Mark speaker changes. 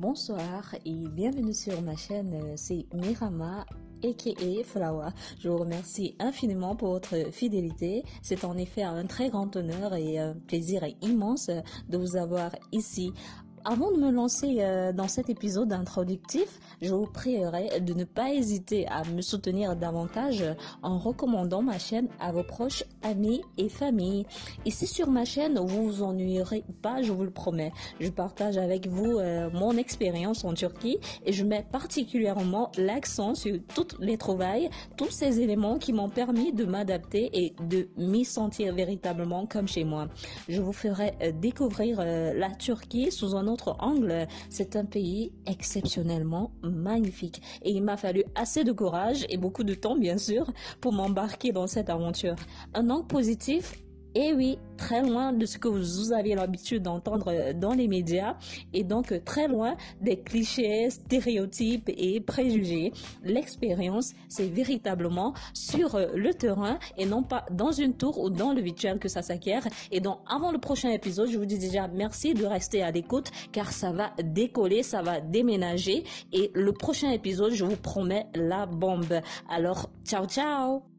Speaker 1: Bonsoir et bienvenue sur ma chaîne, c'est Mirama aka Flower. Je vous remercie infiniment pour votre fidélité. C'est en effet un très grand honneur et un plaisir immense de vous avoir ici avant de me lancer euh, dans cet épisode introductif, je vous prierai de ne pas hésiter à me soutenir davantage en recommandant ma chaîne à vos proches, amis et familles. Ici sur ma chaîne, vous vous ennuierez pas, je vous le promets. Je partage avec vous euh, mon expérience en Turquie et je mets particulièrement l'accent sur toutes les trouvailles, tous ces éléments qui m'ont permis de m'adapter et de m'y sentir véritablement comme chez moi. Je vous ferai euh, découvrir la Turquie sous un autre angle, c'est un pays exceptionnellement magnifique. Et il m'a fallu assez de courage et beaucoup de temps, bien sûr, pour m'embarquer dans cette aventure. Un angle positif et oui, très loin de ce que vous avez l'habitude d'entendre dans les médias et donc très loin des clichés, stéréotypes et préjugés. L'expérience, c'est véritablement sur le terrain et non pas dans une tour ou dans le virtuel que ça s'acquiert. Et donc, avant le prochain épisode, je vous dis déjà merci de rester à l'écoute car ça va décoller, ça va déménager et le prochain épisode, je vous promets la bombe. Alors, ciao ciao